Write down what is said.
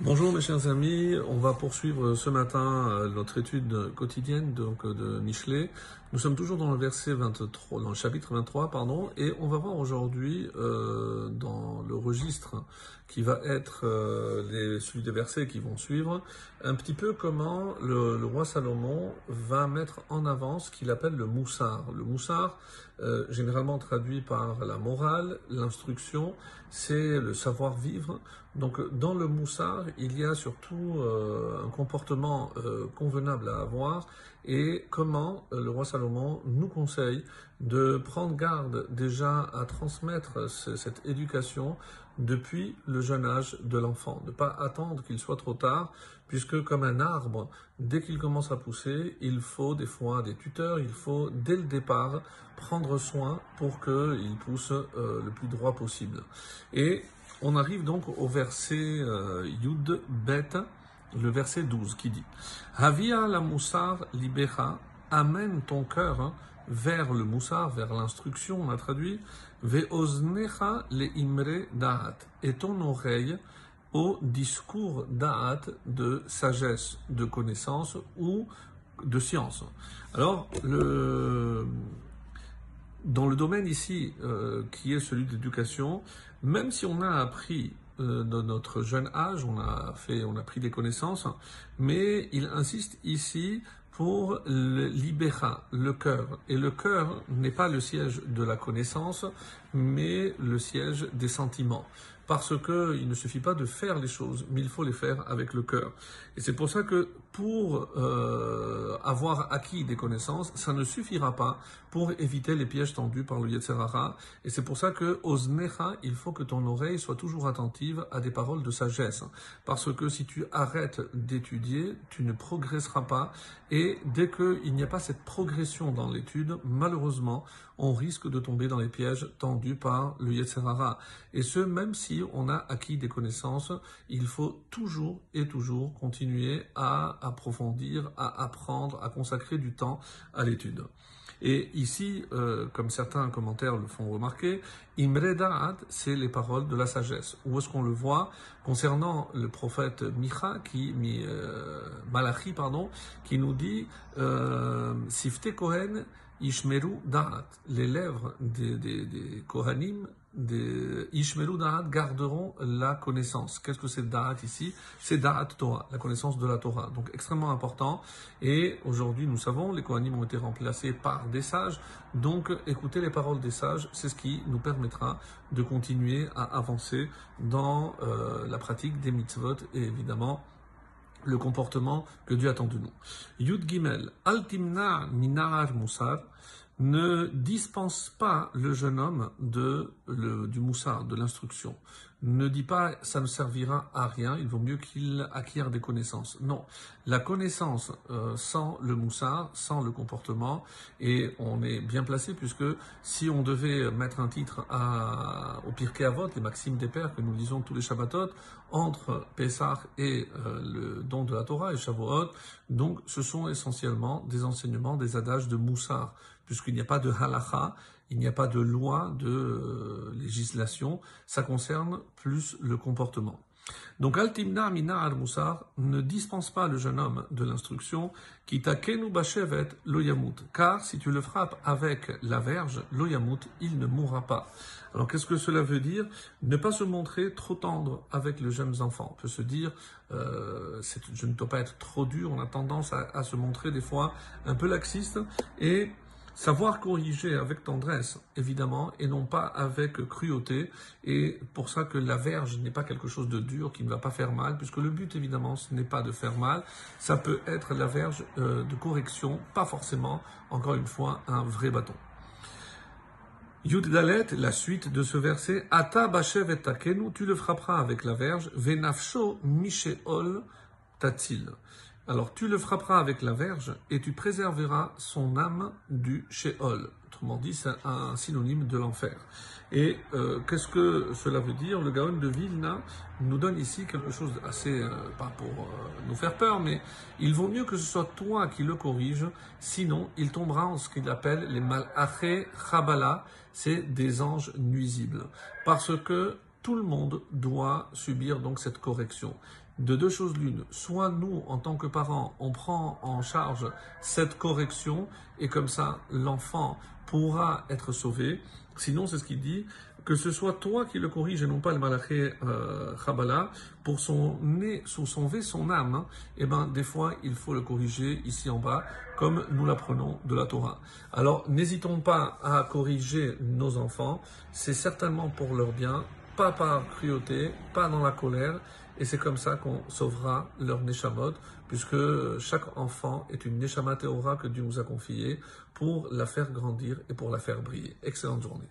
Bonjour mes chers amis, on va poursuivre ce matin euh, notre étude quotidienne donc euh, de Michelet. Nous sommes toujours dans le verset 23, dans le chapitre 23 pardon, et on va voir aujourd'hui euh, dans le registre qui va être euh, celui des versets qui vont suivre, un petit peu comment le, roi Salomon va mettre en avant ce qu'il appelle le moussard. Le moussard, euh, généralement traduit par la morale, l'instruction, c'est le savoir-vivre. Donc dans le moussard, il y a surtout euh, un comportement euh, convenable à avoir et comment euh, le roi Salomon nous conseille de prendre garde déjà à transmettre ce- cette éducation depuis le jeune âge de l'enfant, ne pas attendre qu'il soit trop tard, puisque comme un arbre, dès qu'il commence à pousser, il faut des fois des tuteurs, il faut dès le départ prendre soin pour qu'il pousse le plus droit possible. Et on arrive donc au verset euh, Yud Bet, le verset 12 qui dit Havia la moussar libera, amène ton cœur hein, vers le moussar, vers l'instruction, on a traduit, ve'oznecha le imre da'at, et ton oreille au discours da'at de sagesse, de connaissance ou de science. Alors, le, dans le domaine ici, euh, qui est celui de l'éducation, même si on a appris euh, dans notre jeune âge, on a fait, on a pris des connaissances, mais il insiste ici pour le libéra, le cœur. Et le cœur n'est pas le siège de la connaissance, mais le siège des sentiments. Parce que il ne suffit pas de faire les choses, mais il faut les faire avec le cœur. Et c'est pour ça que pour euh, avoir acquis des connaissances, ça ne suffira pas pour éviter les pièges tendus par le Yetzerara. Et c'est pour ça que Oznecha, il faut que ton oreille soit toujours attentive à des paroles de sagesse. Parce que si tu arrêtes d'étudier, tu ne progresseras pas. Et dès qu'il n'y a pas cette progression dans l'étude, malheureusement, on risque de tomber dans les pièges tendus par le Yetzerara. Et ce, même si on a acquis des connaissances, il faut toujours et toujours continuer à approfondir, à apprendre, à consacrer du temps à l'étude. Et ici, euh, comme certains commentaires le font remarquer, Imre Da'at, c'est les paroles de la sagesse. Où est-ce qu'on le voit concernant le prophète Micha, qui, euh, Malachi, qui nous dit euh, Kohen Ishmeru Da'at. Les lèvres des, Kohanim, des Ishmeru Da'at, garderont la connaissance. Qu'est-ce que c'est Da'at ici? C'est Da'at Torah, la connaissance de la Torah. Donc extrêmement important. Et aujourd'hui, nous savons, les Kohanim ont été remplacés par des sages. Donc écouter les paroles des sages, c'est ce qui nous permettra de continuer à avancer dans euh, la pratique des mitzvot et évidemment le comportement que Dieu attend de nous. Yud Gimel, Altimna Minar Moussar, ne dispense pas le jeune homme de, le, du moussard, de l'instruction. Ne dit pas ça ne servira à rien, il vaut mieux qu'il acquiert des connaissances. Non, la connaissance euh, sans le moussard, sans le comportement, et on est bien placé puisque si on devait mettre un titre à, au Pirkei Avot, les maximes des pères que nous lisons tous les Shabbatot, entre Pessah et euh, le don de la Torah et Shavuot, donc ce sont essentiellement des enseignements, des adages de moussard, puisqu'il n'y a pas de halacha, il n'y a pas de loi, de euh, législation, ça concerne plus le comportement. Donc Altimna Mina al Moussar ne dispense pas le jeune homme de l'instruction qui takenu bashevet loyamut, car si tu le frappes avec la verge, loyamut, il ne mourra pas. Alors qu'est-ce que cela veut dire? Ne pas se montrer trop tendre avec les jeunes enfants. On peut se dire, euh, je ne dois pas être trop dur, on a tendance à, à se montrer des fois un peu laxiste, et Savoir corriger avec tendresse, évidemment, et non pas avec cruauté. Et pour ça que la verge n'est pas quelque chose de dur qui ne va pas faire mal, puisque le but, évidemment, ce n'est pas de faire mal. Ça peut être la verge euh, de correction, pas forcément, encore une fois, un vrai bâton. Yud Dalet, la suite de ce verset, Ata et tu le frapperas avec la verge, venafsho misheol tatil. Alors tu le frapperas avec la verge et tu préserveras son âme du Sheol. Autrement dit, c'est un synonyme de l'enfer. Et euh, qu'est-ce que cela veut dire? Le Gaon de Vilna nous donne ici quelque chose d'assez, euh, pas pour euh, nous faire peur, mais il vaut mieux que ce soit toi qui le corrige, sinon il tombera en ce qu'il appelle les malaché chabala, c'est des anges nuisibles. Parce que tout le monde doit subir donc cette correction. De deux choses l'une, soit nous, en tant que parents, on prend en charge cette correction et comme ça, l'enfant pourra être sauvé. Sinon, c'est ce qu'il dit, que ce soit toi qui le corrige et non pas le malaché euh, pour son nez, sauver son âme, hein, et eh ben des fois il faut le corriger ici en bas, comme nous l'apprenons de la Torah. Alors n'hésitons pas à corriger nos enfants, c'est certainement pour leur bien, pas par cruauté, pas dans la colère, et c'est comme ça qu'on sauvera leur Neshamot, puisque chaque enfant est une Neshama Théora que Dieu nous a confiée pour la faire grandir et pour la faire briller. Excellente journée.